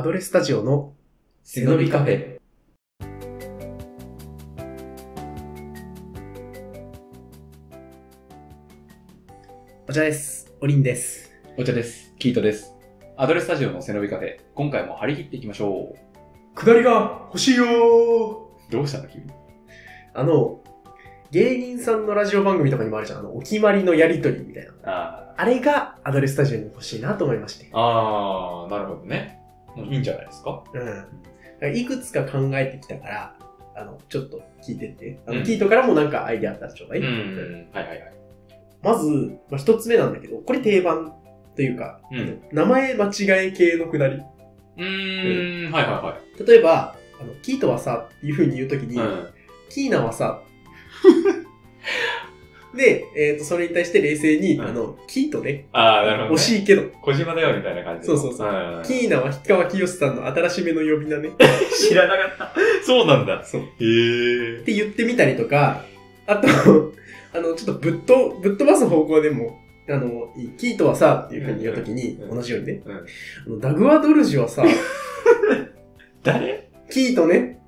アドレスタジオの背伸びカフェ。お茶です。おりんです。お茶です。キートです。アドレスタジオの背伸びカフェ。今回も張り切っていきましょ下りが欲しいよう。どうしたの君？あの、芸人さんのラジオ番組とかにもあるじゃん。あの、お決まりのやりとりみたいな。ああれがアドレスタジオに欲しいなと思いまして。あー、なるほどね。いいんじゃないですか？うん。いくつか考えてきたから、あの、ちょっと聞いてって。あの、うんキートからもなんかアイデアあったらちょうだい。うん。はいはいはい。まず、まあ、一つ目なんだけど、これ定番というか、うん名前間違え系のくだり。うーん、はいはいはい。例えば、あの、キートはさ、っていう風に言うときに、うん。キーナはさ、で、えっ、と、それに対して冷静に、うんあの、キートね、ああ、なるほど、ね。惜しいけど、小島だよみたいな感じで。そうそうそうんキーナは氷川きよしさんの新しめの呼び名ね。知らなかった。そうなんだ。そう。へえ。って言ってみたりとか、あと、あの、ちょっとぶっと、ぶっ飛ばす方向でも、あの、いいキートはさ、っていう風に言うときに、うん同じようにね、うん。あのダグワドルジはさ、誰？キートね、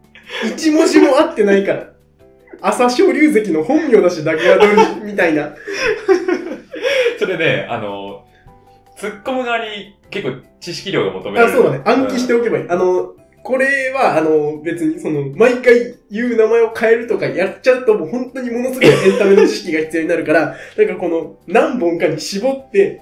一文字も合ってないから。朝青龍関の本名だし、ダグワドルジみたいな。それね、あの、突っ込む側に結構知識量が求めらあ、れる。そうだね。暗記しておけばいい。あの、これは、あの、別に、その、毎回言う名前を変えるとかやっちゃうと、もう本当にものすごいエンタメの知識が必要になるから、なんかこの、何本かに絞って、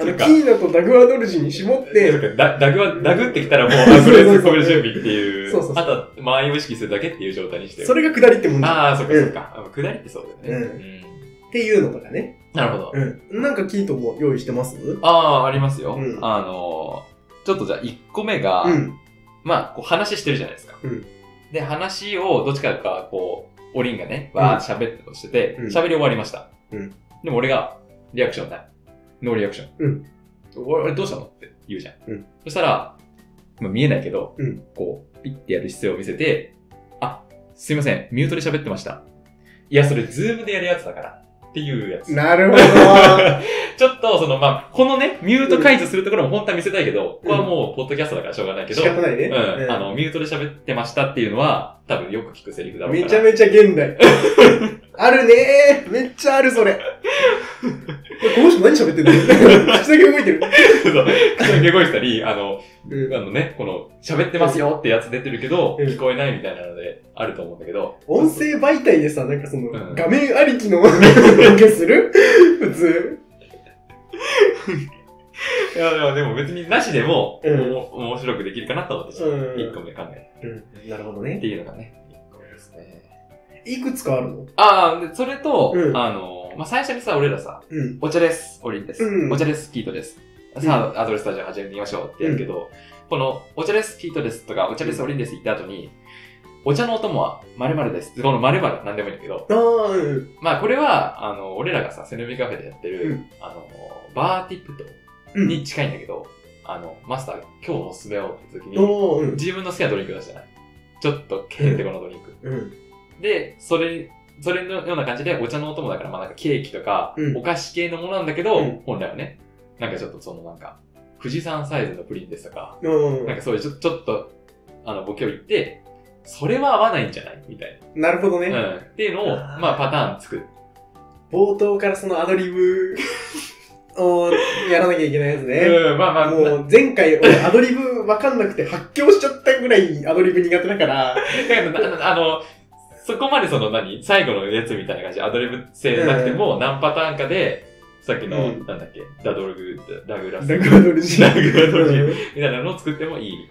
あの、キーナとダグワドルジに絞っでて、ダダグは、ダグってきたらもう、あ、それ突っ込める準備っていう。そうそうあとは、間合いを意識するだけっていう状態にしてる。それが下りってもんだ。ああ、そっかそっか。あ下りってそうだよね。っていうのとかね。うんなるほど。うん。なんかキートも用意してます？ああ、ありますよ。うんあのー、ちょっとじゃあ1個目が、うん。まあ、こう話してるじゃないですか。うんで、話をどっちかが、こう、おりんがね、わーって喋ってとしててうん、喋、り終わりました。うんでも俺が、リアクションない。ノーリアクション。うん俺、俺どうしたのって言うじゃん。うんそしたら、まあ、見えないけど、うんこう、ピッてやる姿勢を見せて、あ、すいません、ミュートで喋ってました。いや、それ、ズームでやるやつだから。っていうやつ。なるほど。ちょっと、その、まあ、このね、ミュート解除するところも本当は見せたいけど、ここはもう、ポッドキャストだからしょうがないけど、仕方ないね。うん、あの、ミュートで喋ってましたっていうのは、多分よく聞くセリフだろうから。めちゃめちゃ現代。あるねーめっちゃある、それ。この人何喋ってんの？口だけ動いてる。そう口だけ動いてたり、あの、うんあのね、この、喋ってますよってやつ出てるけど、うん聞こえないみたいなので、あると思うんだけど。音声媒体でさ、なんかその、うん画面ありきの ボケする？普通。いや、いやでも別になしでも、うんお面白くできるかなと思って、うん1個目考えうん。なるほどた。っね。ていうのがね、1個目ですね。いくつかあるの？ああ、で、それと、うんあの、まあ、最初にさ、俺らさ、うん。お茶です、オリンです。うんお茶です、キートです。さあ、アドレスタジオ始めてみましょうってやるけど、この、お茶です、キートですとか、お茶です、オリンです言った後に、お茶のお供は〇〇です。この〇〇なんでもいいんだけど、ああ、うん。まあこれは、あの、俺らがさ、セノビカフェでやってる、うんあの、バーティップとうん。に近いんだけど、あの、マスター、今日おすすめをって時に、おー、うん。自分の好きなドリンク出してない？ちょっと、ケーテコのドリンク。うん。で、それ、それのような感じでお茶のお供だから、まあなんかケーキとか、うんお菓子系のものなんだけど、うん本来はね、なんかちょっとそのなんか、富士山サイズのプリンですとか、うんなんかそういうちょちょっと、あの、ボケを言って、それは合わないんじゃない？みたいなるほどね。な。うん。っていうのを、あーまあパターン作る。冒頭からそのアドリブをやらなきゃいけないやつね。うん、まあまあ、もう前回俺アドリブわかんなくて発狂しちゃったぐらいアドリブ苦手だから、だからなあの、そこまでその何？最後のやつみたいな感じでアドリブ性なくても何パターンかで、さっきの、うんなんだっけ、ダドルグ、ダダグラス。ダグアドルジ。ダグアドルジうんみたいなのを作ってもいい。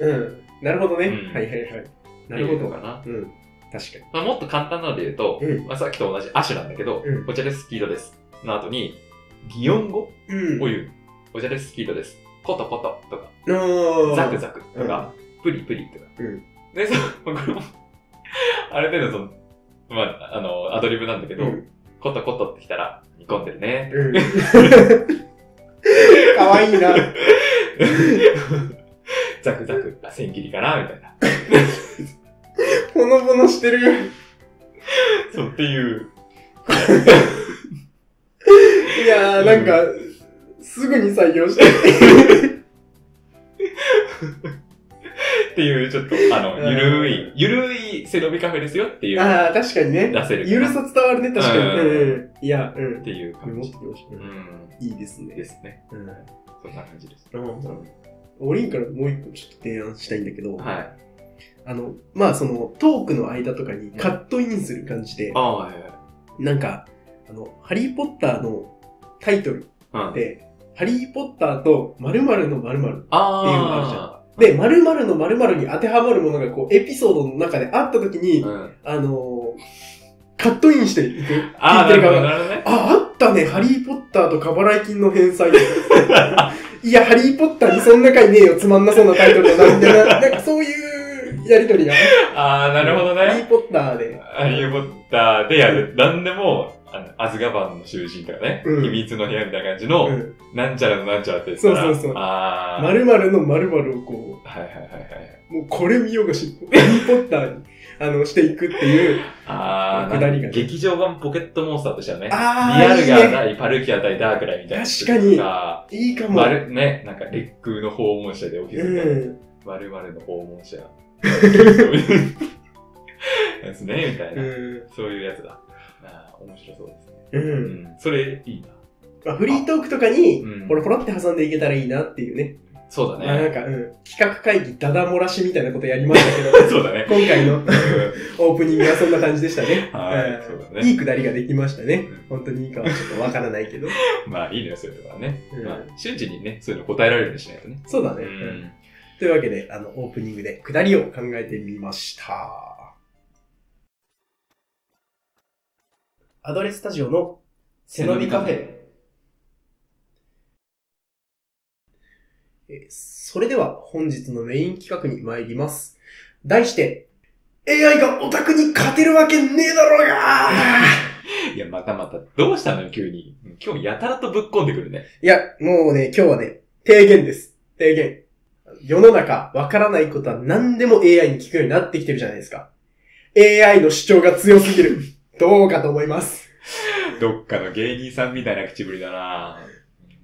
うん。なるほどね。うんはいはいはい。なるほど。かな。うん。確かに。まあ、もっと簡単なので言うと、うんまあ、さっきと同じアシュなんだけど、うんお茶です、キートです。の後に、擬音語？うん。を言う。お茶です、キートです。コトコトとか、のザクザクとか、プリプリとか。うんで、そこれも、ある程度その、まあ、あの、アドリブなんだけど、うんコトコトってきたら、煮込んでるね。うん。かわいいな。ザクザク、あ、千切りかな？みたいな。ほのぼのしてる。そうっていう。いやー、なんか、すぐに採用して。っていう、ちょっと、あの、ゆるい、ゆるい背伸びカフェですよっていう、ああ、確かにね。出せるゆるさ伝わるね、確かに。いや、うんっ。ていうメ感じ。いいですね。ですね。うん。そんな感じです。うんオリンからもう一個ちょっと提案したいんだけど、はい。あの、まあそのトークの間とかにカットインする感じで、ああ、はいはい。なんか、あの、ハリーポッターのタイトルうん。で、ハリーポッターと〇〇の〇〇あっていうのがあるじゃあで、〇〇の〇〇に当てはまるものがこうエピソードの中であった時に、うん。あのーカットインしていく。ああ、ね。あ、あったね、ハリーポッターと過払い金の返済。いや、ハリーポッターにそんな回ねえよ、つまんなそうなタイトルだな、みたいな、なんかそういうやりとりがね。ああ、なるほどね。ハリーポッターで。ハリー・ポッターでやる。なんでも、あの、アズガバンの囚人とかね、うん秘密の部屋みたいな感じの、うん。なんちゃらのなんちゃらって言ったらそうそうそうああ。〇〇の〇〇をこはいはいはいはい。う、もうこれ見よがし、ハリーポッターに、あの、していくっていう。ああ、くだりがね劇場版ポケットモンスターとしてはね。リあアルいいね。ガー対パルキア対ダークライみたいな。確かにかいいかも。まる、ね、なんか烈空の訪問者で起きうる。ん。まるまるの訪問者。ですね、みたいうな。ん。そういうやつだ。面白そうですね。う。うんん。それ、いいな。まあ、フリートークとかに、うんポロポロって挟んでいけたらいいなっていうね。そうだまあ、なんね。か、うん。企画会議、ダダ漏らしみたいなことやりましたけど、そうだね。今回のうん オープニングはそんな感じでしたね。はいうんそうだねいいくだりができましたねうん。本当にいいかはちょっとわからないけど。まあ、いいのよ、そういうとこはね。うんまあ、瞬時にね、そういうの答えられるようにしないとね。そうだね。ううんん。というわけで、あの、オープニングでくだりを考えてみました。アドレスタジオの背伸びカフェ。えーそれでは本日のメイン企画に参ります。題して、AI がオタクに勝てるわけねえだろうが いや、またまた、どうしたのよ、急に。今日やたらとぶっ込んでくるね。いや、もうね、今日はね、提言です。提言。世の中、わからないことは何でも AI に聞くようになってきてるじゃないですか。AI の主張が強すぎる。どうかと思います。どっかの芸人さんみたいな口ぶりだな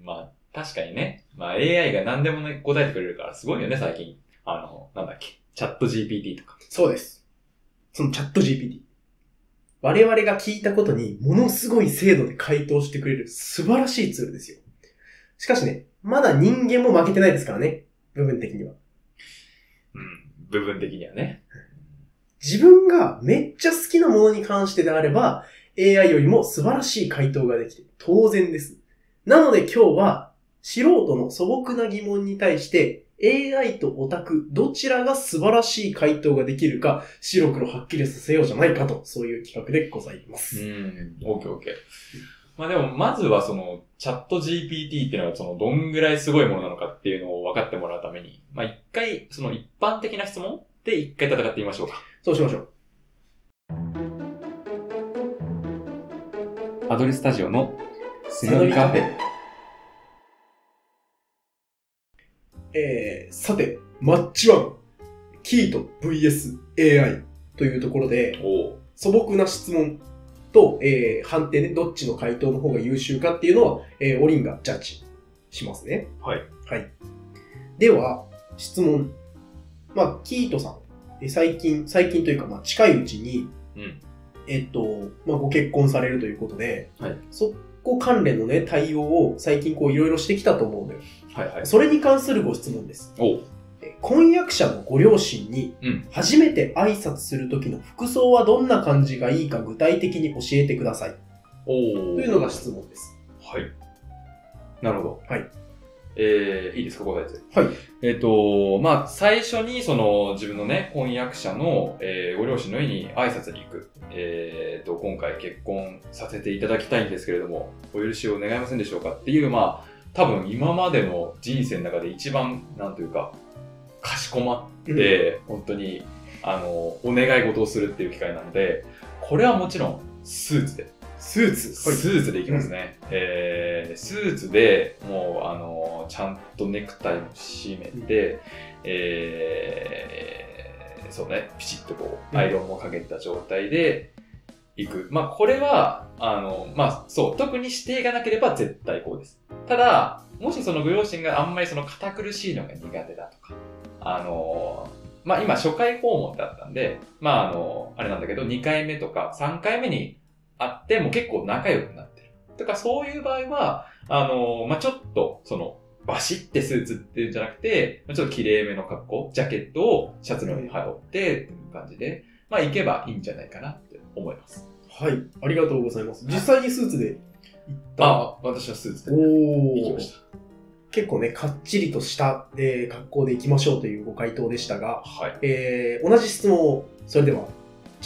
まあ、確かにね。まあ AI が何でもね、答えてくれるからすごいよね、最近。あの、なんだっけ。チャット GPT とか。そうです。そのチャット GPT。我々が聞いたことにものすごい精度で回答してくれる素晴らしいツールですよ。しかしね、まだ人間も負けてないですからね。部分的には。うん。部分的にはね。自分がめっちゃ好きなものに関してであれば、AI よりも素晴らしい回答ができて当然です。なので今日は素人の素朴な疑問に対して AI とオタクどちらが素晴らしい回答ができるか白黒はっきりさせようじゃないかとそういう企画でございますう。ん。オッケーオッケー。まあでも、まずはその、チャット GPT っていうのがその、どんぐらいすごいものなのかっていうのを分かってもらうために、まあ一回、その一般的な質問で一回戦ってみましょうか。そうしましょう。アドレスタジオの背伸びカフェ。えー、さて、マッチワン、キート VSAI というところで、素朴な質問と、えー判定でどっちの回答の方が優秀かっていうのは、えーオリンがジャッジしますね。はい。はい。では、質問。まあ、キートさん、えー最近、最近というか、まあ、近いうちに、うん。えっと、まあ、ご結婚されるということで、はいそこ関連のね、対応を最近こういろいろしてきたと思うのよ。はいはい。それに関するご質問です。お婚約者のご両親にうん。初めて挨拶する時の服装はどんな感じがいいか具体的に教えてください。おというのが質問です。はい。なるほど。はい。えー、いいですか、答えて。はい。えっ、と、まあ、最初に、その、自分のね、婚約者の、えーご両親の家に挨拶に行く。えっ、と、今回結婚させていただきたいんですけれども、お許しを願いませんでしょうかっていう、まあ、多分今までの人生の中で一番、なんというか、かしこまって、本当に、あの、お願い事をするっていう機会なので、これはもちろん、スーツで。スーツ。スーツでいきますね。えー、スーツでもう、あの、ちゃんとネクタイも締めて、えー、そうね、ピチッとこう、うんアイロンもかけた状態で行く。まあ、これは、あの、まあ、そう、特に指定がなければ絶対こうです。ただ、もしそのご両親があんまりその堅苦しいのが苦手だとか、あの、まあ今初回訪問だったんで、まああの、あれなんだけど、2回目とか3回目に会って、もう結構仲良くなってる。とかそういう場合は、あの、まあちょっと、その、バシッてスーツっていうんじゃなくて、まあちょっと綺麗めの格好、ジャケットをシャツの上に羽織って、っていう感じで、まあ行けばいいんじゃないかなって思います。はい。ありがとうございます。実際にスーツで行った？あ、私はスーツで行きました。結構ね、かっちりとした、えー格好で行きましょうというご回答でしたが、はい。えー同じ質問を、それでは、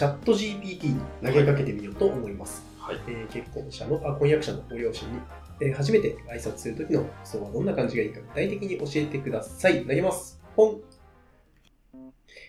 チャット GPT に投げかけてみようと思います。はい。えー結婚者の、あ、婚約者のご両親に、えー初めて挨拶するときの服装はどんな感じがいいか具体的に教えてください。投げます。ポン。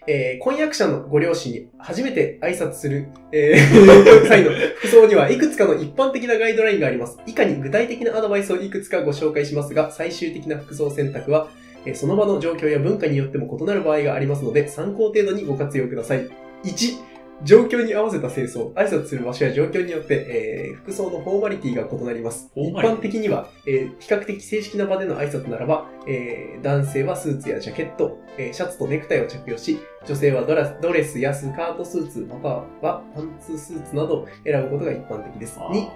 えー婚約者のご両親に初めて挨拶する、えー際の 服装にはいくつかの一般的なガイドラインがあります。以下に具体的なアドバイスをいくつかご紹介しますが、最終的な服装選択は、えーその場の状況や文化によっても異なる場合がありますので、参考程度にご活用ください。1、状況に合わせた清掃、挨拶する場所や状況によって、えー服装のフォーマリティが異なります。一般的には、えー比較的正式な場での挨拶ならば、えー男性はスーツやジャケット、えーシャツとネクタイを着用し、女性はドラドレスやスカートスーツ、またはパンツスーツなどを選ぶことが一般的です。2、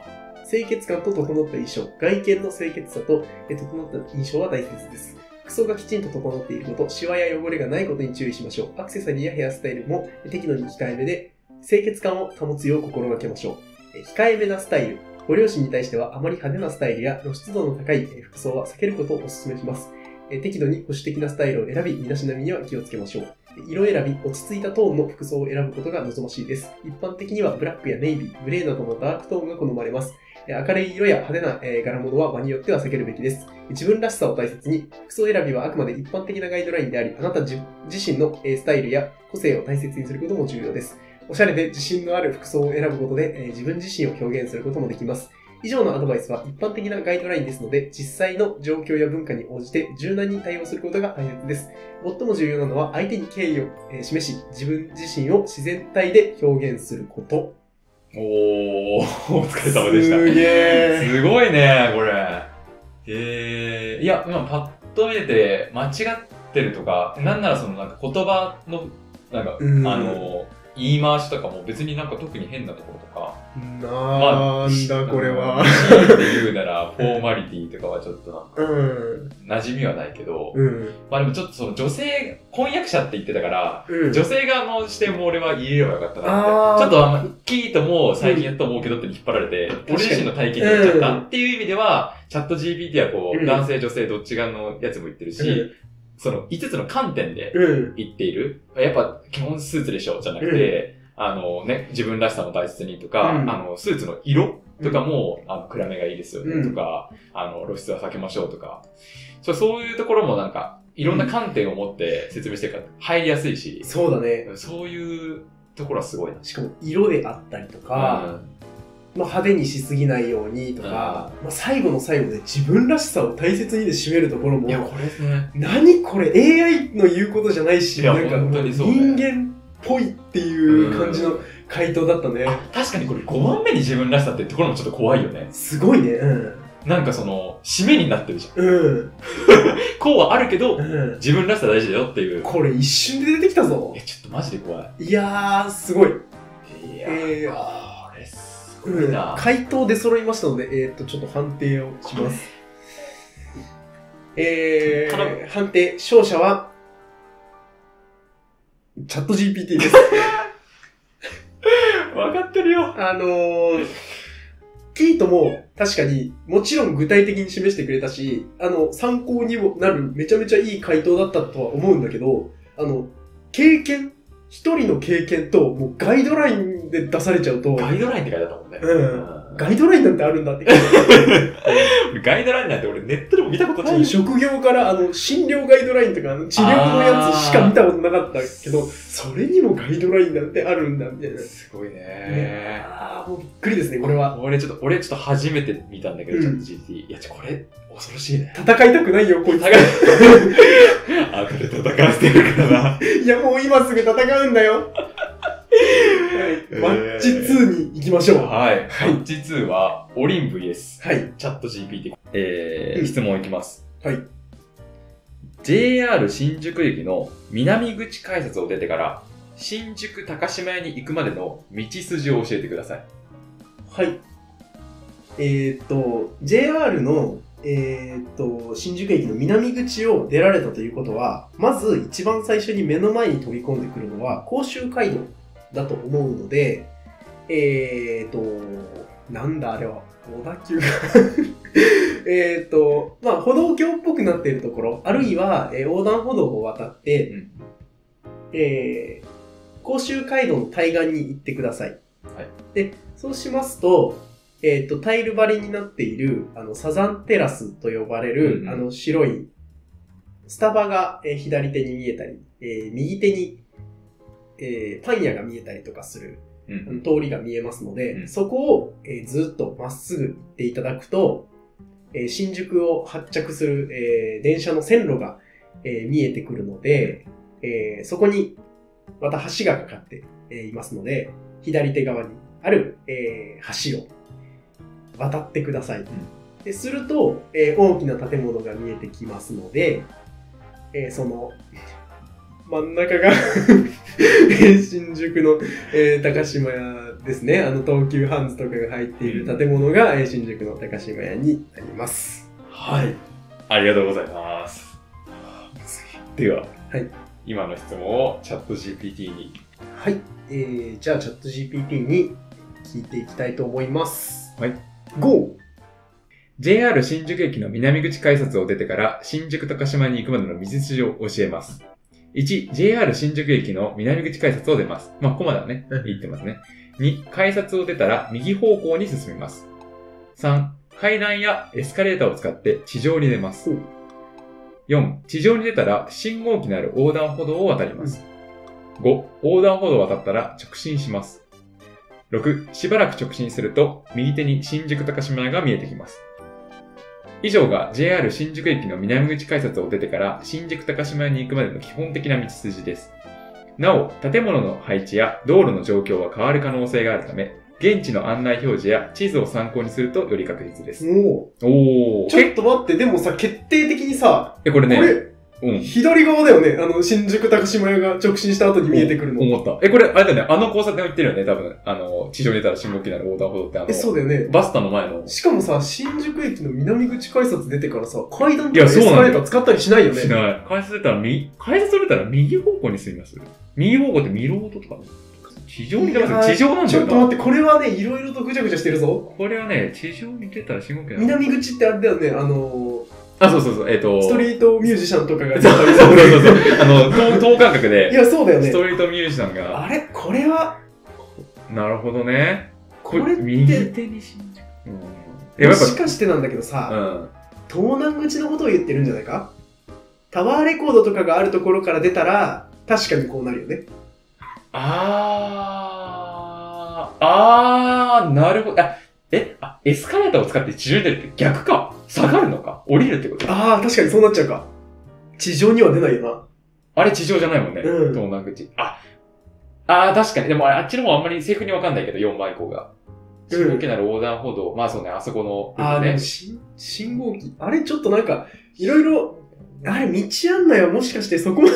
清潔感と整った衣装、外見の清潔さとえー整った印象は大切です。服装がきちんと整っていること、シワや汚れがないことに注意しましょう。アクセサリーやヘアスタイルも適度に控えめで、清潔感を保つよう心がけましょう。控えめなスタイル。ご両親に対してはあまり派手なスタイルや露出度の高い服装は避けることをお勧めします。適度に保守的なスタイルを選び、身だしなみには気をつけましょう。色選び、落ち着いたトーンの服装を選ぶことが望ましいです。一般的にはブラックやネイビー、グレーなどのダークトーンが好まれます。明るい色や派手な柄物は場によっては避けるべきです。自分らしさを大切に、服装選びはあくまで一般的なガイドラインであり、あなた自身のスタイルや個性を大切にすることも重要です。おしゃれで自信のある服装を選ぶことで、えー自分自身を表現することもできます。以上のアドバイスは一般的なガイドラインですので、実際の状況や文化に応じて柔軟に対応することが大切です。最も重要なのは相手に敬意をえー示し、自分自身を自然体で表現すること。おー、お疲れ様でした。すげー。すごいね、これ。えー、いや、今パッと見てて、間違ってるとか、なんならそのなんか言葉の、なんか、うんあの、言い回しとかも別になんか特に変なところとか。なんだこれは。強いて言うなら、フォーマリティとかはちょっとなんか、うん。馴染みはないけど、うん。まあでもちょっとその女性、婚約者って言ってたから、うん。女性側の視点も俺は入れればよかったなって。ちょっとあの、キートも最近やっと思うけどって引っ張られて、俺自身の体験に言っちゃったっていう意味では、チャット GPT はこう、うん男性女性どっち側のやつも言ってるし、その5つの観点でうん。言っている。やっぱ基本スーツでしょ？じゃなくて、あのね、自分らしさも大切にとか、うん。あの、スーツの色とかも、あの暗めがいいですようん。ねとか、あの、露出は避けましょうとか、そういうところもなんか、いろんな観点を持って説明してるから入りやすいし、そうだね。そういうところはすごいな。しかも色であったりとか、まあ、派手にしすぎないようにとか、まあ、最後の最後で自分らしさを大切にで締めるところもいや、これね、何これ AI の言うことじゃないしなんか人間っぽいっていう感じの回答だったね、あ、確かにこれ5番目に自分らしさってところもちょっと怖いよね。すごいね。うん。なんかその、締めになってるじゃん。うん、こうはあるけど、うん、自分らしさ大事だよっていう。これ一瞬で出てきたぞ。え、ちょっとマジで怖い。いやーすごい、いやえーこれすごうんいな。回答出揃いましたのでえー、っとちょっと判定をしますえ頼ー、判定勝者はチャット GPT です わかってるよ。あのー、キートも確かにもちろん具体的に示してくれたし、あの、参考にもなるめちゃめちゃいい回答だったとは思うんだけど、あの、経験、一人の経験ともうガイドラインで出されちゃうと、ガイドラインって書いてあったもんね。うん。んガイドラインなんてあるんだって。ガイドラインなんて俺ネットでも見たことないよ。職業からあの診療ガイドラインとかあの治療のやつしか見たことなかったけど、それにもガイドラインなんてあるんだみたいな。すごいねね。ああ、もうびっくりですね、これは。俺ちょっと、俺ちょっと初めて見たんだけど、うんチャット GT。いや、ちょ、これ、恐ろしいね。戦いたくないよ、こいつ。あ、これ戦わせてるからな。いや、もう今すぐ戦うんだよ。はい、マッチ2に行きましょう。ははい。はいマッチ2は、オリン VS、い。チャット GPT。えー、うん質問いきます。はい。JR 新宿駅の南口改札を出てから、新宿高島屋に行くまでの道筋を教えてください。はい。えーっと、JR の、えーっと、新宿駅の南口を出られたということは、まず一番最初に目の前に飛び込んでくるのは甲州街道だと思うので、えーっと、なんだあれは、小田急が えーっと、まあ、歩道橋っぽくなっているところ、あるいは、えー横断歩道を渡って、うん。えー甲州街道の対岸に行ってください。はい。で、そうしますと、えっ、と、タイル張りになっている、あの、サザンテラスと呼ばれる、うんうん。あの、白い、スタバが、えー左手に見えたり、えー右手に、えーパン屋が見えたりとかする、うん。通りが見えますので、うん。そこを、えーずっとまっすぐ行っていただくと、えー新宿を発着する、えー電車の線路が、えー見えてくるので、えーそこにまた橋がかかって、えーいますので、左手側にある、えー橋を渡ってください。ですると、えー大きな建物が見えてきますので、えーその真ん中がえー新宿の、えー高島屋ですね。あの東急ハンズとかが入っている建物が、えー新宿の高島屋になります。はい。ありがとうございます。では、はい今の質問をチャット GPT に。はい。えー、じゃあチャット GPT に聞いていきたいと思います。はい。GO! JR 新宿駅の南口改札を出てから新宿高島屋に行くまでの道筋を教えます。1、JR 新宿駅の南口改札を出ます。まあ、ここまではね、うん言ってますね。2、改札を出たら右方向に進みます。3、階段やエスカレーターを使って地上に出ますほう。4、地上に出たら信号機のある横断歩道を渡ります。5、横断歩道を渡ったら直進します。6、しばらく直進すると右手に新宿高島屋が見えてきます。以上が JR 新宿駅の南口改札を出てから新宿高島屋に行くまでの基本的な道筋です。なお、建物の配置や道路の状況は変わる可能性があるため、現地の案内表示や地図を参考にするとより確実です。おー。ちょっと待って、でもさ、決定的にさ、え、これね、これ、うん。左側だよね。あの、新宿高島屋が直進した後に見えてくるの。思った。え、これ、あれだよね、あの交差点を言ってるよね、多分。あの、地上に出たら信号機なる横断歩道ってあの、え、そうだよね。バスタの前の。しかもさ、新宿駅の南口改札出てからさ、階段いとかエスやそうなんだよカレーター使ったりしないよね。しない。改札出たら右、改札出たら右方向に進みます？右方向ってミロードとか？地上に出ます地上なんだ。ちょっと待って、これはね、いろいろとぐちゃぐちゃしてるぞ。これはね、地上に出たら信号機なる。南口ってあれだよね、あのあ、そうそうそう、えっ、と、ー、ストリートミュージシャンとかがそうそうそうそう。あの、等等間隔いで、や、そうだよねス。トリートミュージシャンが、あれ？これは、なるほどね。これ右手に新宿。うん。え、やもしかしてなんだけどさ、うん。東南口のことを言ってるんじゃないか？タワーレコードとかがあるところから出たら、確かにこうなるよね。あー、あー、なるほど。あ、え、あ、エスカレーターを使って地上に出るって逆か。下がるのか？降りるってこと？ああ、確かにそうなっちゃうか。地上には出ないよな。あれ地上じゃないもんね。うん東南口。あ、あー、確かに。でもあれあっちの方あんまり正確にわかんないけど、4番以降が。うん信号機なる横断歩道。まあそうね、あそこのああ、でねも。信信号機。あれちょっとなんか、いろいろ、あれ道案内はもしかしてそこまで、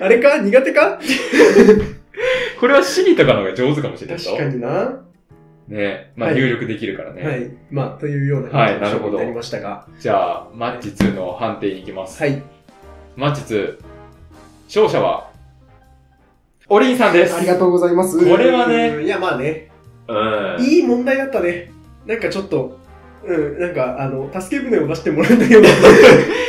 あれか？苦手か？これはシリとかの方が上手かもしれない確かにな。はね。まあはい入力できるからね。い。まあ、というようなはいなるほどになりましたが。じゃあ、マッチ2の判定に行きます。はい。マッチ2。勝者は、オリンさんです。ありがとうございます。これはねうん。いや、まあね。うん。いい問題だったね。なんかちょっと、うん、なんか、あの、助け舟を出してもらえたような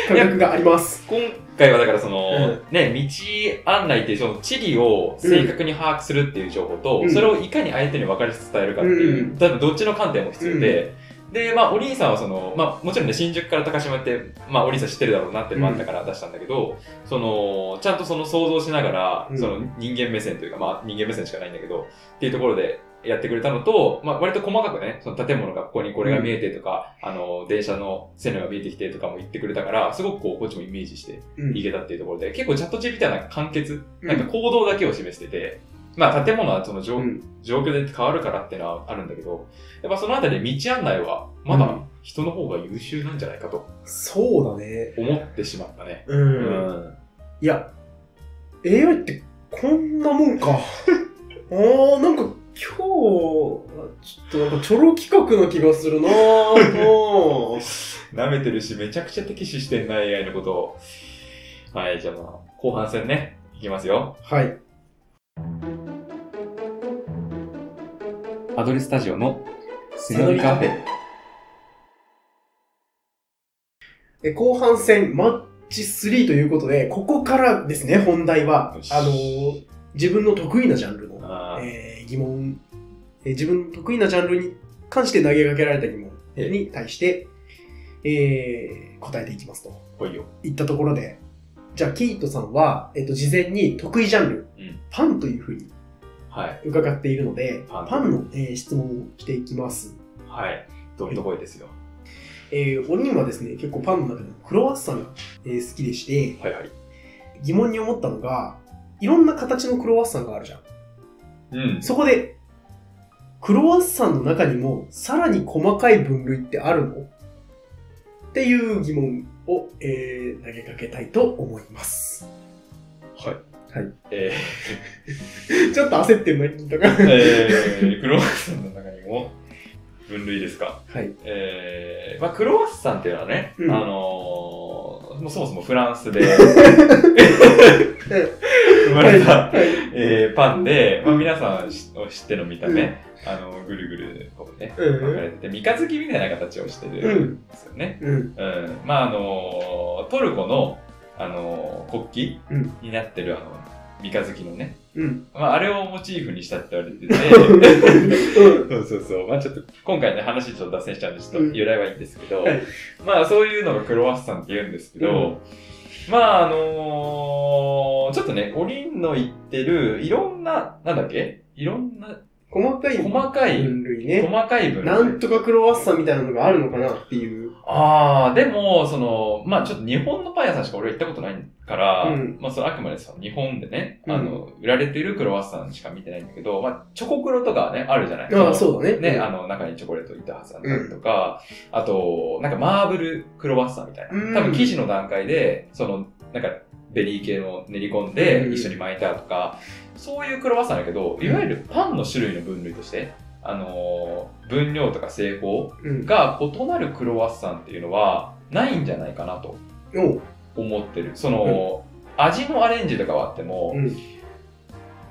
感覚があります。今回はだからその、うん。ね、道案内っていうその地理を正確に把握するっていう情報と、うん。それをいかに相手に分かりやすく伝えるかっていう、うん。多分どっちの観点も必要で、で、まあ、お兄さんはその、まあ、もちろんね、新宿から高島って、まあ、お兄さん知ってるだろうなってもあったから出したんだけど、その、ちゃんとその想像しながら、うん。その人間目線というか、まあ、人間目線しかないんだけど、っていうところでやってくれたのと、まあ、割と細かくね、その建物がここにこれが見えてとか、あの、電車の線路が見えてきてとかも言ってくれたから、すごくこう、こっちもイメージしてうんいけたっていうところで、結構チャット GPT は簡潔、うんなんか行動だけを示してて、まあ建物はその状,、うん状況で変わるからっていうのはあるんだけど、やっぱそのあたりで道案内はまだ人の方が優秀なんじゃないかとそうだね。思ってしまったね。う。うんん。いや、AI ってこんなもんか。あー、なんか今日、ちょっとなんかチョロ企画な気がするなぁ。舐めてるし、めちゃくちゃ敵視してんな、AI のことを。はい、じゃあまあ、後半戦ね、いきますよ。はい。アドレスタジオのカフェ。え後半戦、マッチ3ということで、ここからですね、本題はあのー自分の得意なジャンル疑問、えー自分の得意なジャンルに関して投げかけられた疑問ええに対して、えー答えていきますと来いよ。いったところで、じゃあ、キートさんは、えっ、と、事前に得意ジャンル、うんパンというふうにはい。伺っているので、パンパンの、えー質問をしていきます。はい。どんとこいですよ。えー、お人はですね、結構パンの中でもクロワッサンが、えー好きでして、はいはい。疑問に思ったのが、いろんな形のクロワッサンがあるじゃん。うん。そこで、クロワッサンの中にもさらに細かい分類ってあるの？っていう疑問を、えー投げかけたいと思います。はい。はい。え ちょっと焦ってるのに、とか。ー、えー、クロワッサンの中にも分類ですか？はい。えー、まあクロワッサンっていうのはね、うんあのー、もうそもそもフランスで 生まれた、はい。えー、パンで、まあ、皆さん知知っての見た目、あの、ぐるぐる、こうね、うん分かれてて、三日月みたいな形をしてるうんんですよね。うん。うん。まあ、あの、トルコの、あの、国旗うんになってる、あの、三日月のね、うん。まあ、あれをモチーフにしたって言われてて、うん。そうそうそう。まあちょっと、今回ね、話ちょっと脱線しちゃうんで、ちょっと由来はいいんですけど、はいまあそういうのがクロワッサンって言うんですけど、まああのーちょっとね、おりんの言ってる、いろんな、なんだっけ？いろんな、細かい細かい、分類ね。細かい分類。なんとかクロワッサンみたいなのがあるのかなっていう。ああ、でも、その、まあちょっと日本のパン屋さんしか俺は行ったことないから、うん。まあそれあくまでさ、日本でね、うん。あの、売られてるクロワッサンしか見てないんだけど、まあチョコクロとかね、あるじゃない？ああ、そうだね。ね、あの、中にチョコレートを板挟んだりとか、あと、なんかマーブルクロワッサンみたいうん。な。多分生地の段階で、その、なんか、ベリー系の練り込んでうん。一緒に巻いたとか、そういうクロワッサンだけど、いわゆるパンの種類の分類として、あのー分量とか製法うん。が異なるクロワッサンっていうのはないんじゃないかなと。思ってる。その、味のアレンジとかはあってもう、ん。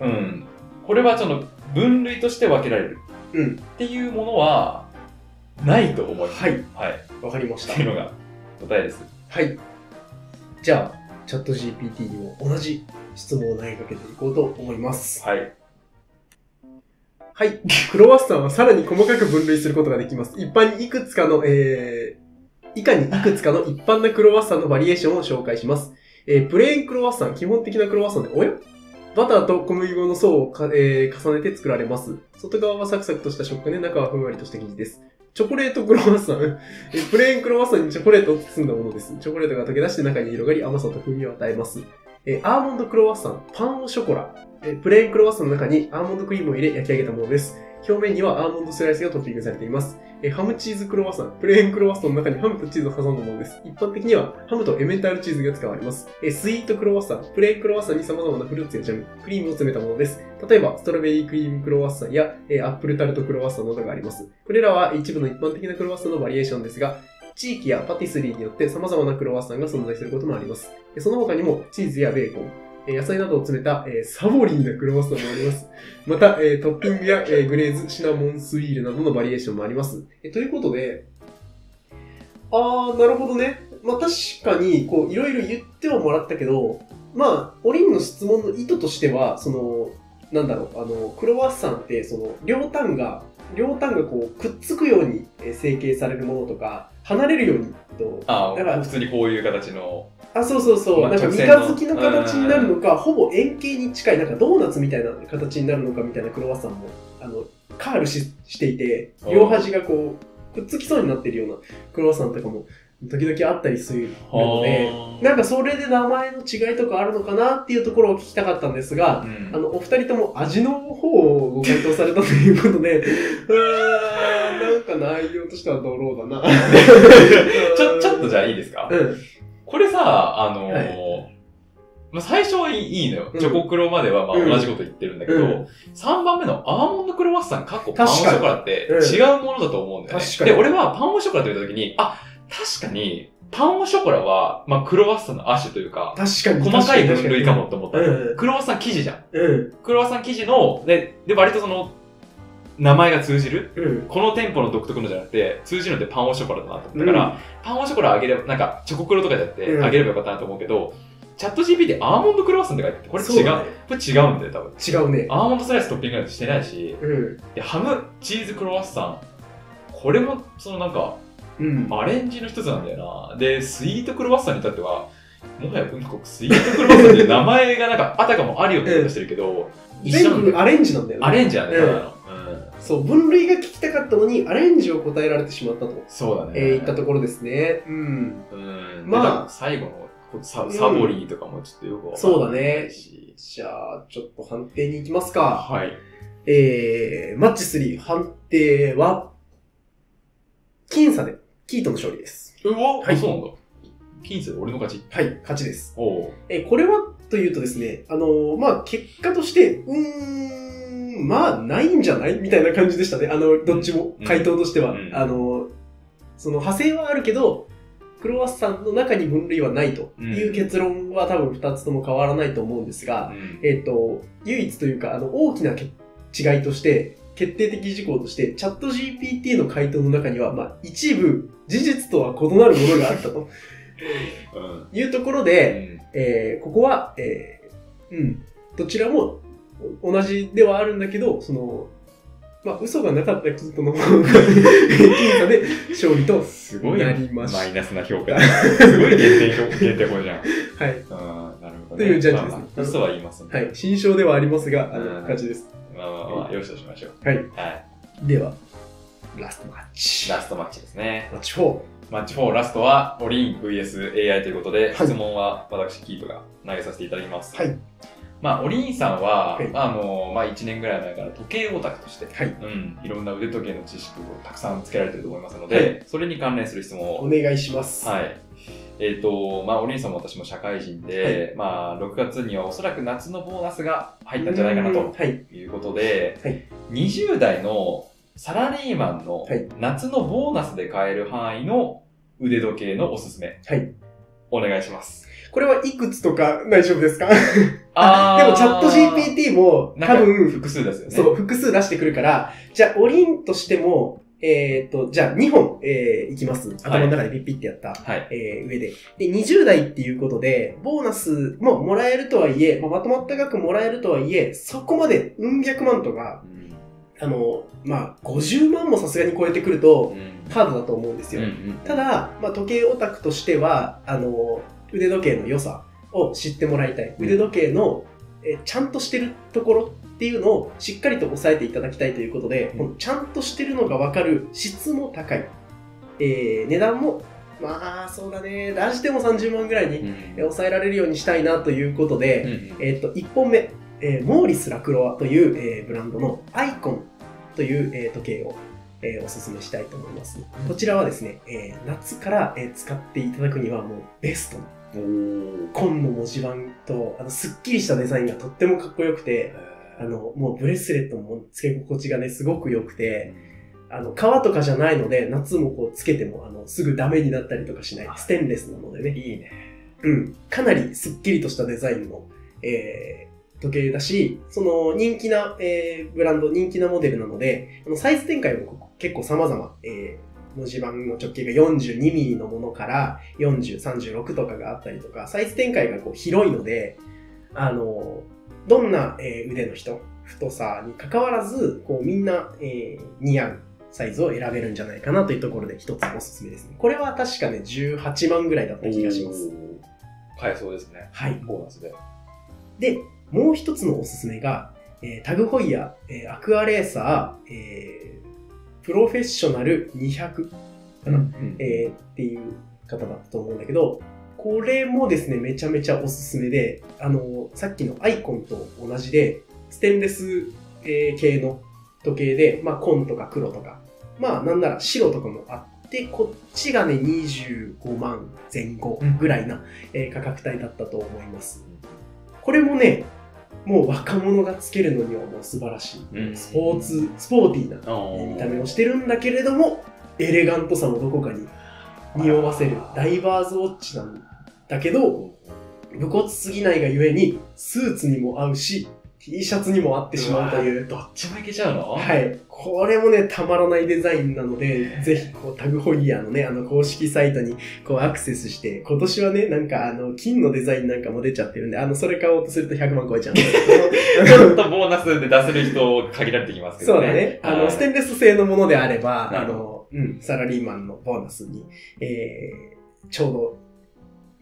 うん、これはその分類として分けられるうん。っていうものはないと思います。はい。はい。わかりましたって。いうのが答えです。はい。じゃあ、チャット GPT にも同じ質問を投げかけていこうと思います。はい。はい。クロワッサンはさらに細かく分類することができます。一般にいくつかの、えー、以下にいくつかの一般なクロワッサンのバリエーションを紹介します。えー、プレーンクロワッサン、基本的なクロワッサンで、おや？バターと小麦粉の層をか、えー重ねて作られます。外側はサクサクとした食感で中はふんわりとした生地です。チョコレートクロワッサン。えプレーンクロワッサンにチョコレートを包んだものです。チョコレートが溶け出して中に広がり甘さと風味を与えます。えーアーモンドクロワッサン、パンオショコラ。えプレーンクロワッサンの中にアーモンドクリームを入れ焼き上げたものです。表面にはアーモンドスライスがトッピングされています。えハムチーズクロワッサン、プレーンクロワッサンの中にハムとチーズを挟んだものです。一般的にはハムとエメンタルチーズが使われます。えスイートクロワッサン、プレーンクロワッサンに様々なフルーツやジャム、クリームを詰めたものです。例えば、ストロベリークリームクロワッサンや、えアップルタルトクロワッサンなどがあります。これらは一部の一般的なクロワッサンのバリエーションですが、地域やパティスリーによって様々なクロワッサンが存在することもあります。その他にも、チーズやベーコン、野菜などを詰めた、サボリーなクロワッサンもあります。また、トッピングや、グレーズ、シナモン、スイールなどのバリエーションもあります。ということで、あー、なるほどね。まあ確かに、こう、いろいろ言ってはもらったけど、まあ、おりんの質問の意図としては、その、なんだろう、あの、クロワッサンって、その、両端が、両端がこう、くっつくようにえー成形されるものとか、離れるようにと、あだからあ、普通にこういう形の。あ、そうそうそう。まあなんか三日月の形になるのか、ほぼ円形に近い、なんかドーナツみたいな形になるのかみたいなクロワッサンも、あの、カールししていて、両端がこう、くっつきそうになってるようなクロワッサンとかも時々あったりするので、はなんかそれで名前の違いとかあるのかなっていうところを聞きたかったんですが、うん。あの、お二人とも味の方をご回答されたということで、うーん、なんか内容としてはドローだな。ちょ、ちょっとじゃあいいですか、うん。これさ、あのーはまあ、最初はいいいいのよ。うん。チョコクロまではまあうん。同じこと言ってるんだけど、うん。3番目のアーモンドクロワッサン、かっこパンオショコラってうん。違うものだと思うんだよね。で、俺はパンオショコラって言った時に、あ、確かに、パンオショコラは、まあ、クロワッサンの亜種というか、確かに。細かい分類かもって思ったの。うんクロワッサン生地じゃん。うん。クロワッサン生地の、で、で、割とその、名前が通じるうん。この店舗の独特のじゃなくて、通じるのってパンオショコラだなと思ったから、パンオショコラあげれば、なんか、チョコクロとかじゃなくて、うんあげればよかったなと思うけど、チャット GPT でアーモンドクロワッサンって書いてて、これ違う。そうだねこれ違うんだよ、多分。違うね。アーモンドスライストッピングなんてしてないし、うん。でハム、チーズクロワッサン、これも、そのなんか、うん。アレンジの一つなんだよな。で、スイートクロワッサンに至っては、もはや文国スイートクロワッサンっていう名前がなんか、あたかもあるようなことしてるけど。全部アレンジなんだよね。アレンジなんだよ、うんただの。うん。そう、分類が聞きたかったのに、アレンジを答えられてしまったと、そうだね。えー、言ったところですね。うん。うん。まあまあ、最後のサうんサボリーとかもちょっとよくわかんないし。そうだねじゃあ、ちょっと判定に行きますか。はい。えー、マッチ3、判定は、僅差で、キートの勝利です。うわ、はいあそうなんだ。ピンスで俺の勝ち。はい、勝ちです。えーこれはというとですね、あのーまあ、結果として、うーん、まあ、ないんじゃない？みたいな感じでしたね。あの、どっちも？う、ん回答としては。うんあのーその派生はあるけど、クロワッサンの中に分類はないという結論は多分2つとも変わらないと思うんですが、うんえっ、と、唯一というか、あの、大きなけ違いとして、決定的事項として、チャット GPT の回答の中には、まあ、一部、事実とは異なるものがあったとうん。いうところで、えーここは、えーうん、どちらも同じではあるんだけど、その、まあ、嘘がなかったキートの方が、僅差で勝利とうん。、すごいなりましたマイナスな評価だ。すごい減点評減点法じゃん。はい。うん、なるほど、ね。というジャッジですねまあまあ嘘は言いますんで。はい。新章ではありますが、あの、うん勝ちです。まあまあまあ、よしとしましょう。はい。はい。では、ラストマッチ。ラストマッチですね。マッチ4。マッチ4ラストは、オリン VSAI ということで、はい質問は私、キートが投げさせていただきます。はい。まあ、オリンさんは、はいあの、まあ、1年ぐらい前から時計オタクとして、はい。うん、いろんな腕時計の知識をたくさんつけられてると思いますので、それに関連する質問をお願いします。はい。えっ、と、まあ、お兄さんも私も社会人で、まあ、6月にはおそらく夏のボーナスが入ったんじゃないかなうんとはい。いうことで、はい20代のサラリーマンのはい夏のボーナスで買える範囲の腕時計のおすすめ、はい。お願いします。これはいくつとか大丈夫ですか？あ でもチャット GPT も多分、複数ですよね。そう、複数出してくるから、じゃあ、オリンとしても、えっ、と、じゃあ、2本、えーいきます。頭の中でピッピってやった、はい。えー上で。で、20代っていうことで、ボーナスももらえるとはいえ、まあ、まとまった額もらえるとはいえ、そこまで、うん百万とか、うんあの、まあ、50万もさすがに超えてくると、うんハードだと思うんですよ。うんうんただ、まあ、時計オタクとしては、あの、腕時計の良さを知ってもらいたい。うん腕時計の、えちゃんとしてるところっていうのをしっかりと押さえていただきたいということで、うん。このちゃんとしてるのがわかる質も高い。えー値段も、まあ、そうだね、ラジでも30万ぐらいに抑えられるようにしたいなということで、うんえっ、と、1本目、えーモーリス・ラクロワという、えーブランドのアイコンという、えー時計を、えーおすすめしたいと思います。こちらはですね、えー夏から、えー使っていただくにはもうベストな、紺の文字盤と、あの、すっきりしたデザインがとってもかっこよくて、あの、もうブレスレットも付け心地がね、すごく良くて、あの、革とかじゃないので、夏もこうつけても、あの、すぐダメになったりとかしない。ステンレスなのでね。いいね。うん、かなりすっきりとしたデザインの、えー時計だし、その人気な、えーブランド、人気なモデルなので、あのサイズ展開も結構様々、えー文字盤の直径が 42mm のものから40、36とかがあったりとか、サイズ展開がこう広いので、あの、どんな、えー腕の人、太さに関わらず、こうみんな、えー似合うサイズを選べるんじゃないかなというところで一つおすすめですね。これは確かね、18万ぐらいだった気がします。買えそうですね。はい。ボーナスで。で、もう一つのおすすめが、えータグホイヤー、えーアクアレーサー、えープロフェッショナル200かな、うんえーっていう方だったと思うんだけど、これもですね、めちゃめちゃおすすめで、あの、さっきのアイコンと同じで、ステンレス、えー系の時計で、まあ、紺とか黒とか、まあ、なんなら白とかもあって、こっちがね、25万前後ぐらいな、えー価格帯だったと思います。これもね、もう若者がつけるのにはもう素晴らしい。うん。スポーツ、スポーティーな見た目をしてるんだけれども、エレガントさもどこかに匂わせる。ダイバーズウォッチなんだけど、武骨すぎないがゆえに、スーツにも合うし、T シャツにも合ってしまうという。どっちもいけちゃうの？はい。これもね、たまらないデザインなので、ぜひ、こう、タグホイヤーのね、あの、公式サイトに、こう、アクセスして、今年はね、なんか、あの、金のデザインなんかも出ちゃってるんで、あの、それ買おうとすると100万超えちゃうんですけちどょっとボーナスで出せる人限られてきますけどね。そうだね。あの、はいステンレス製のものであれば、あの、うん、サラリーマンのボーナスに、えー、ちょうど、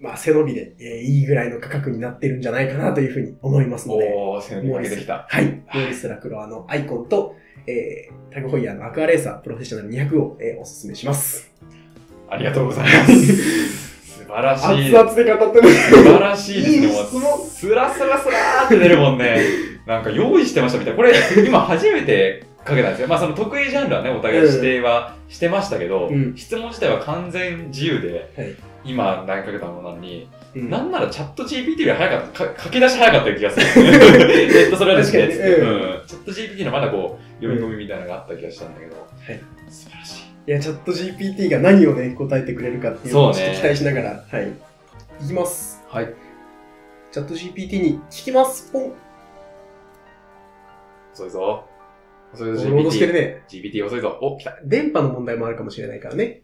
まあ、背伸びで、えーいいぐらいの価格になってるんじゃないかなというふうに思いますので、おー、背伸びかけてきた。はい。モーリス・ラクロアのアイコンと、えー、タグホイヤーのアクアレーサープロフェッショナル200を、えーおすすめします。ありがとうございます。素晴らしい。熱々で語ってね。素晴らしいですね。いいスラスラスラーって出るもんね。なんか用意してましたみたいな。これ、今初めてかけたんですよ。まあその得意ジャンルはね、お互い指定はしてましたけど、うん質問自体は完全自由で、はい今投げかけたものなのに、うんなんならチャット GPT より早かった、か書き出し早かった気がする。えっと、それはですね、うんうんチャット GPT のまだこう、読み込みみたいなのがあった気がしたんだけど、はい素晴らしい。いや、チャット GPT が何をね、答えてくれるかっていうのをちょっと期待しながら、はい。いきます。はい。チャット GPT に聞きます。ポン。遅いぞ。遅いぞ。ね。GPT 遅いぞ。お、来た。電波の問題もあるかもしれないからね。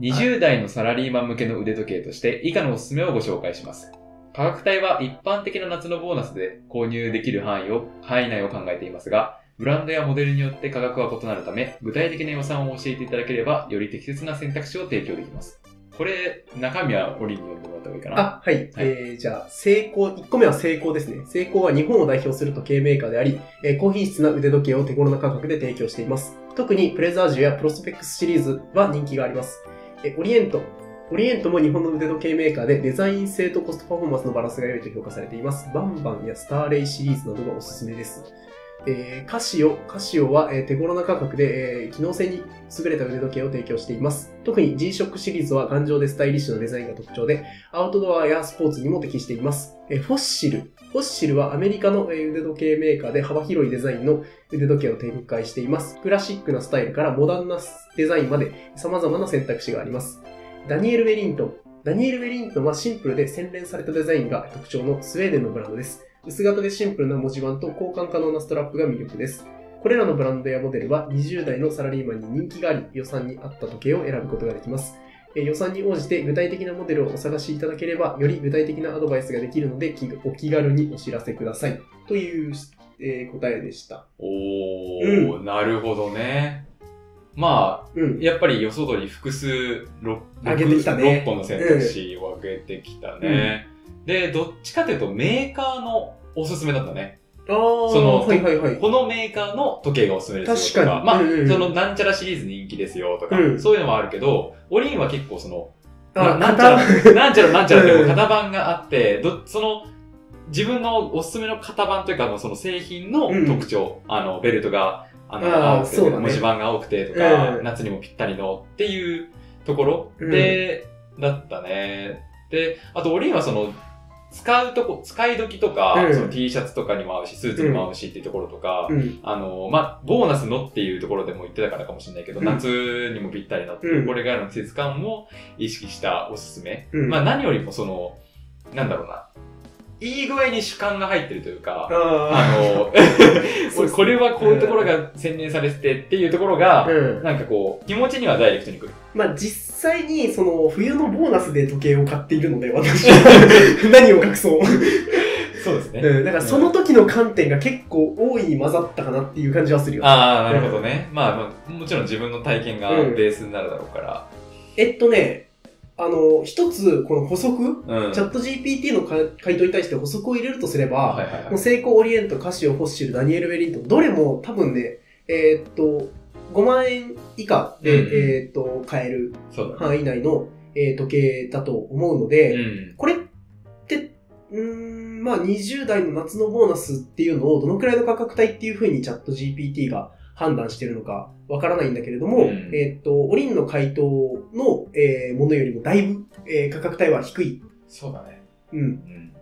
20代のサラリーマン向けの腕時計として以下のおすすめをご紹介します。価格帯は一般的な夏のボーナスで購入できる範囲を、範囲内を考えていますが、ブランドやモデルによって価格は異なるため、具体的な予算を教えていただければ、より適切な選択肢を提供できます。これ、中身はオリに読んでもらった方がいいかな。あ、はい。えー、じゃあ、成功、1個目は成功ですね。成功は日本を代表する時計メーカーであり、えー高品質な腕時計を手頃な価格で提供しています。特にプレザージュやプロスペックスシリーズは人気があります。えオリエント。オリエントも日本の腕時計メーカーでデザイン性とコストパフォーマンスのバランスが良いと評価されています。バンバンやスターレイシリーズなどがおすすめです。えーカシオ、カシオは、えー手頃な価格で、えー機能性に優れた腕時計を提供しています。特に G-SHOCK シリーズは頑丈でスタイリッシュなデザインが特徴で、アウトドアやスポーツにも適しています。えーフォッシル。フォッシルはアメリカの腕時計メーカーで幅広いデザインの腕時計を展開しています。クラシックなスタイルからモダンなデザインまで様々な選択肢があります。ダニエル・ウェリントン。ダニエル・ウェリントンはシンプルで洗練されたデザインが特徴のスウェーデンのブランドです。薄型でシンプルな文字盤と交換可能なストラップが魅力です。これらのブランドやモデルは20代のサラリーマンに人気があり、予算に合った時計を選ぶことができます。えー予算に応じて具体的なモデルをお探しいただければ、より具体的なアドバイスができるので、気お気軽にお知らせください。という、えー答えでした。おー、なるほどね。まうんあ、。やっぱり予想通り複数 6, 上げてきたね6個の選択肢を上げてきたね。で、どっちかというとメーカーのおすすめだったね。ああ、そのはいはいはい。このメーカーの時計がおすすめですよとか、確かに。まあ、うんうんそのなんちゃらシリーズ人気ですよとか、うん。そういうのもあるけど、オリンは結構その、あ、ななんちゃら、型。なんちゃらなんちゃらって型番があって、どその、自分のおすすめの型番というか、その製品の特徴、あの、ベルトが、あの、青くて、ね。文字盤が青くてとか、うん。夏にもぴったりのっていうところうん。で、だったね。で、あと、オリンはその、使うとこ、使い時とか、うんその T シャツとかにも合うし、スーツにも合うしっていうところとか、うん。あの、まあ、ボーナスのっていうところでも言ってたからかもしれないけど、うん夏にもぴったりなっていう、うんこれからの季節感も意識したおすすめ。うんまあ、何よりもその、なんだろうな、いい具合に主観が入ってるというか、ああの、そうこれはこういうところが洗練されててっていうところが。なんかこう、気持ちにはダイレクトにくる。まあ実際に、その、冬のボーナスで時計を買っているので、私は。何を隠そう。そうですね。うん。だからその時の観点が結構大いに混ざったかなっていう感じはするよ。ああ、なるほどね。まあ、まあ、もちろん自分の体験がうんベースになるだろうから。えっとね、あの、一つ、この補足、うん。チャット GPT のか回答に対して補足を入れるとすれば、はいはいはいもう。セイコーオリエント、カシオ、フォッシル、ダニエル・ウェリントン、どれも多分ね、えーっと、5万円以下で、うんうんえーっと、買える。範囲内の、えー時計だと思うので、うん。これって、うーん、まあ20代の夏のボーナスっていうのをどのくらいの価格帯っていうふうにチャット GPT が判断してるのかわからないんだけれども、うんえーっと、オリンの回答の、えーものよりもだいぶ、えー価格帯は低い。そうだね。うん。うん。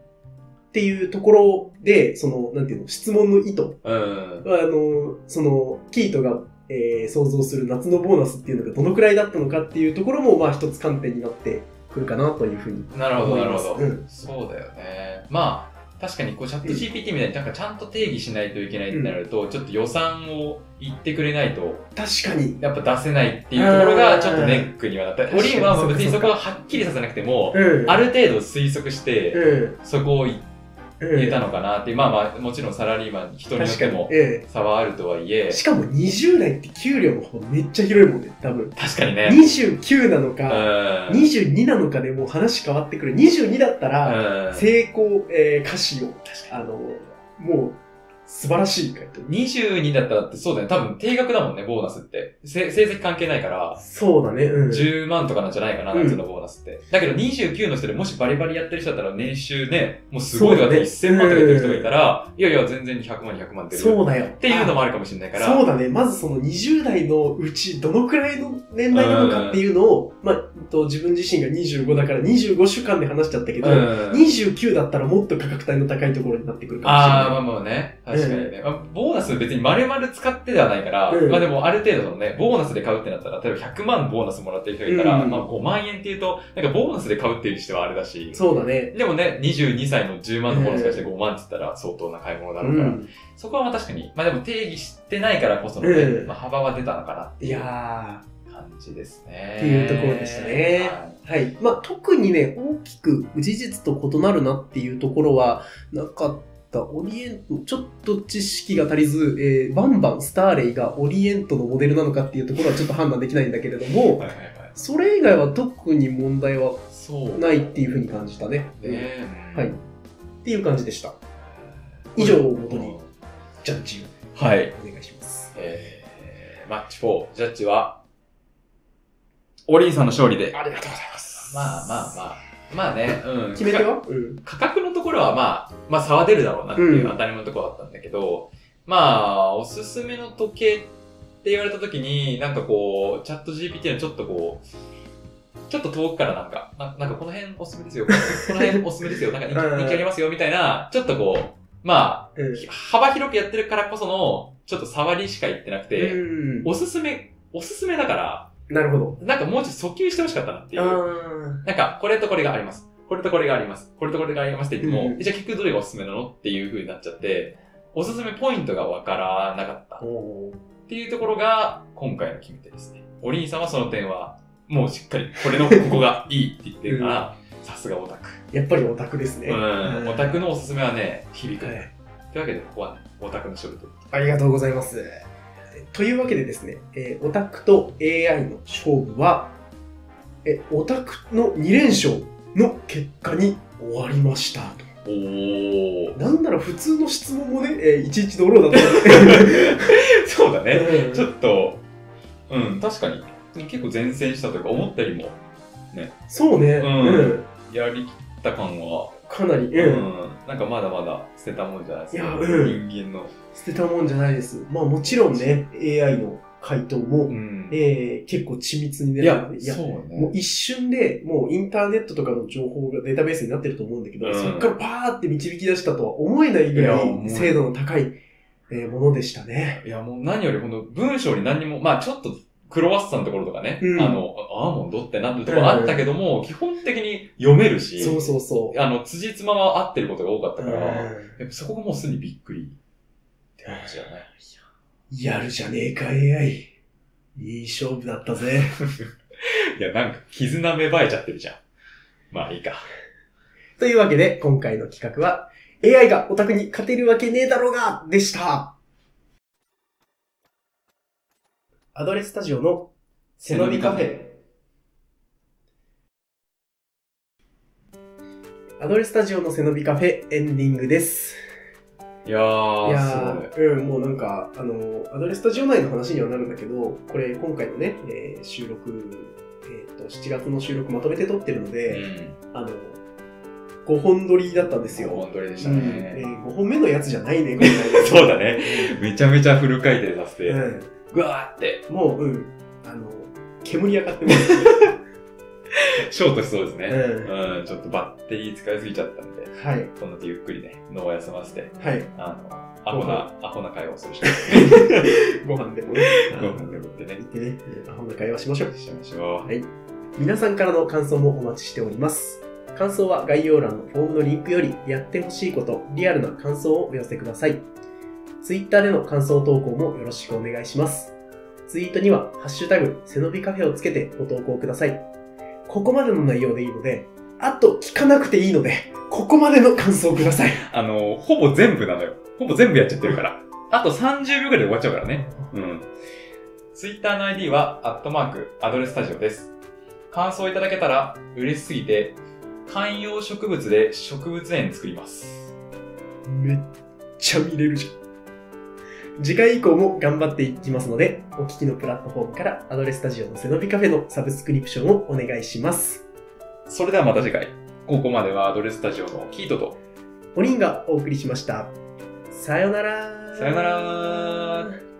っていうところで、その、なんていうの、質問の意図うん。あの、その、キートが、えー想像する夏のボーナスっていうのがどのくらいだったのかっていうところも、まあ一つ観点になってくるかなというふうに。なるほど、なるほど。思いますそうだよね。まあ、確かにこうチャット GPT みたいになんかちゃんと定義しないといけないってなると、ちょっと予算を言ってくれないと、確かに。やっぱ出せないっていうところがちょっとネックにはなった。オリンは別にそこははっきりさせなくても、うん。ある程度推測して、うん。そこを言うん。えたのかなっていう、まあまあ、もちろんサラリーマン人によっ。てもえ差はあるとはいええ、しかも20代って給料の方めっちゃ広いもんね、多分。確かにね。29なのうん。か、22なのかでもう話変わってくる。22だったら、うん成功、えー、歌詞を、あの、もう、素晴らしい回答。22だったらってそうだよね。多分定額だもんね、ボーナスって。せ成績関係ないから、そうだね、うん。10万とかなんじゃないかな、うん夏のボーナスって。だけど29の人でもしバリバリやってる人だったら年収ね、もうすごいとかってそうだね1000万とかやってる人がいたら、いやいや、全然100万、200万出る。そうだよ。っていうのもあるかもしれないから。そうだね。まずその20代のうちどのくらいの年代なのかっていうのを、まあ、と自分自身が25だから25週間で話しちゃったけど、うん。29だったらもっと価格帯の高いところになってくるかもしれああ、まあない。まあね。確かにね。まあ、ボーナス別に丸々使ってではないから、うんまあでもある程度のね、ボーナスで買うってなったら、例えば100万ボーナスもらってる人がいたら、うんまあ5万円っていうと、なんかボーナスで買うっていうにしてはあれだし、そうだね。でもね、22歳の10万のボーナスがして5万って言ったら相当な買い物だうろうから、ん。そこはまあ確かに、まあでも定義してないからこそのね、うんまあ幅は出たのかなっていいうや感じですね。っていうところでしたねはいー。はい。まあ、特にね、大きく事実と異なるなっていうところはなかった。オリエント、ちょっと知識が足りず、えーバンバンスターレイがオリエントのモデルなのかっていうところはちょっと判断できないんだけれども、はいはいはい。それ以外は特に問題は。ないっていうふうに感じたね。ね。はい。っていう感じでした。以上をもとにジャッジはい。をお願いします。えー、マッチ4、ジャッジは、オリンさんの勝利で。ありがとうございます。まあまあまあ。まあね、うん。決め手は？うん。価格のろはまあ、まあ差は出るだろうなっていううん当たり前のところだったんだけど、まあ、おすすめの時計って言われた時に、なんかこう、チャット GPT のちょっとこう、ちょっと遠くからなんか、ななんかこの辺おすすめですよ、この辺おすすめですよ、なんか 人気ありますよ、みたいな、ちょっとこう、まあ、うん。幅広くやってるからこその、ちょっと触りしか言ってなくて、うんおすすめ、おすすめだから、なるほど。なんかもうちょっと訴求してほしかったなっていあう。なんか、これとこれがあります。これとこれがあります。これとこれがありますって言っても、うんじゃあ結局どれがおすすめなの？っていう風になっちゃって、おすすめポイントがわからなかったっていうところが今回の決め手ですね。お兄さんはその点は、もうしっかり、これのここがいいって言ってるから、さすがオタク。やっぱりオタクですね。うん。オタクのおすすめはね、響く。はいというわけで、ここはね、オタクの勝利と。ありがとうございます。というわけでですね、えーオタクと AI の勝負は、えオタクの2連勝の結果に終わりましたと。おー。なんなら普通の質問もね、えーいちいちドローだったので。そうだね。うんちょっと、うん、確かに。結構前線したというか、思ったよりも、そうね、ううんんやりきった感は、かなり、ううんん、なんかまだまだ捨てたもんじゃないですか。いやうん人間の。捨てたもんじゃないです。まあもちろんね、AI の回答も、んえー結構緻密にね、いや、いやそうもうね。一瞬で、もうインターネットとかの情報がデータベースになってると思うんだけど、うんそこからパーって導き出したとは思えないぐらい精度の高い、えーものでしたね。いや、もう何よりほんと文章に何にも、まあちょっと、クロワッサンのところとかね、うんあの、アーモンドってなってるところあったけども、基本的に読めるし、そうそうそう。あの、辻褄は合ってることが多かったから、うんやっぱそこがもうすでにびっくりって感じだね。やるじゃねえか AI。いい勝負だったぜ。いや、なんか、絆芽生えちゃってるじゃん。まあいいか。というわけで、今回の企画は、AI がオタクに勝てるわけねえだろうがでした。アドレスタジオの背伸びカフェ。アドレスタジオの背伸びカフェエンディングです。いやー、いやうん、もうなんか、あの、アドレスタジオ内の話にはなるんだけど、これ今回のね、えー収録えっ、と、7月の収録まとめて撮ってるのうで、ん。あの、5本撮りだったんですよ。本撮りでしたうんね。えー、5本目のやつじゃないね、今回ね そうだね。めちゃめちゃフル回転させて、うぐわーって、ん。もう、うん。あの、煙上がってます。ショートしそうですね。ううん、ちょっとバッテリー使いすぎちゃったんで、はい。こんなとゆっくりね、脳を休ませて、はい。あの、アホな、アホな会話をするしか ご飯でもね。ご飯でもってね行ってね、アホな会話しましょう。しましょう。皆さんからの感想もお待ちしております。感想は概要欄のフォームのリンクよりやってほしいこと、リアルな感想をお寄せください。Twitter での感想投稿もよろしくお願いします。ツイートには、ハッシュタグ、背伸びカフェをつけてご投稿ください。ここまでの内容でいいので、あと聞かなくていいので、ここまでの感想をください。あの、ほぼ全部なのよ。ほぼ全部やっちゃってるから。あと30秒くらいで終わっちゃうからね。うん。ツイッターの ID は、アットマーク、アドレスタジオです。感想いただけたら嬉しすぎて、観葉植物で植物園作ります。めっちゃ見れるじゃん。次回以降も頑張っていきますので、お聞きのプラットフォームからアドレスタジオの背伸びカフェのサブスクリプションをお願いします。それではまた次回。ここまではアドレスタジオのキートと、おりんがお送りしました。さよならさよなら